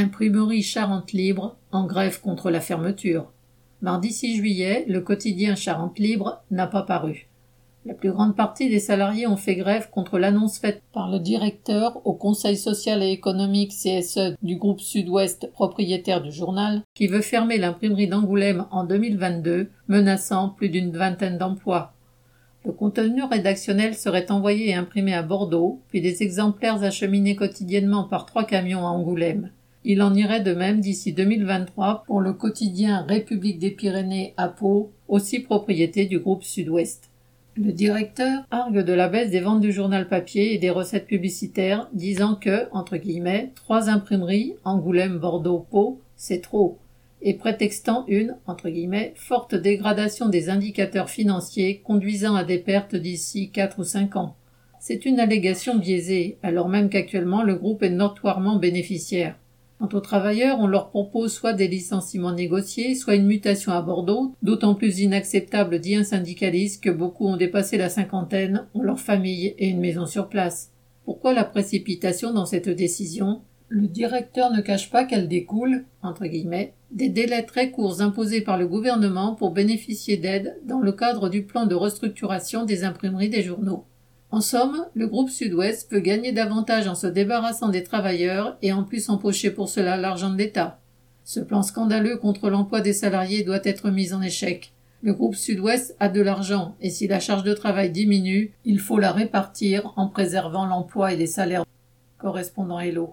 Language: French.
Imprimerie Charente Libre en grève contre la fermeture. Mardi 6 juillet, le quotidien Charente Libre n'a pas paru. La plus grande partie des salariés ont fait grève contre l'annonce faite par le directeur au Conseil social et économique CSE du groupe Sud-Ouest propriétaire du journal qui veut fermer l'imprimerie d'Angoulême en 2022, menaçant plus d'une vingtaine d'emplois. Le contenu rédactionnel serait envoyé et imprimé à Bordeaux, puis des exemplaires acheminés quotidiennement par trois camions à Angoulême. Il en irait de même d'ici 2023 pour le quotidien République des Pyrénées à Pau, aussi propriété du groupe Sud-Ouest. Le directeur argue de la baisse des ventes du journal papier et des recettes publicitaires, disant que, entre guillemets, trois imprimeries, Angoulême, Bordeaux, Pau, c'est trop, et prétextant une, entre guillemets, forte dégradation des indicateurs financiers conduisant à des pertes d'ici quatre ou cinq ans. C'est une allégation biaisée, alors même qu'actuellement le groupe est notoirement bénéficiaire. Quant aux travailleurs, on leur propose soit des licenciements négociés, soit une mutation à Bordeaux, d'autant plus inacceptable dit un syndicaliste que beaucoup ont dépassé la cinquantaine, ont leur famille et une maison sur place. Pourquoi la précipitation dans cette décision? Le directeur ne cache pas qu'elle découle, entre guillemets, des délais très courts imposés par le gouvernement pour bénéficier d'aides dans le cadre du plan de restructuration des imprimeries des journaux. En somme, le groupe Sud-Ouest peut gagner davantage en se débarrassant des travailleurs et en plus empocher pour cela l'argent de l'État. Ce plan scandaleux contre l'emploi des salariés doit être mis en échec. Le groupe Sud-Ouest a de l'argent et si la charge de travail diminue, il faut la répartir en préservant l'emploi et les salaires. Correspondant Hello.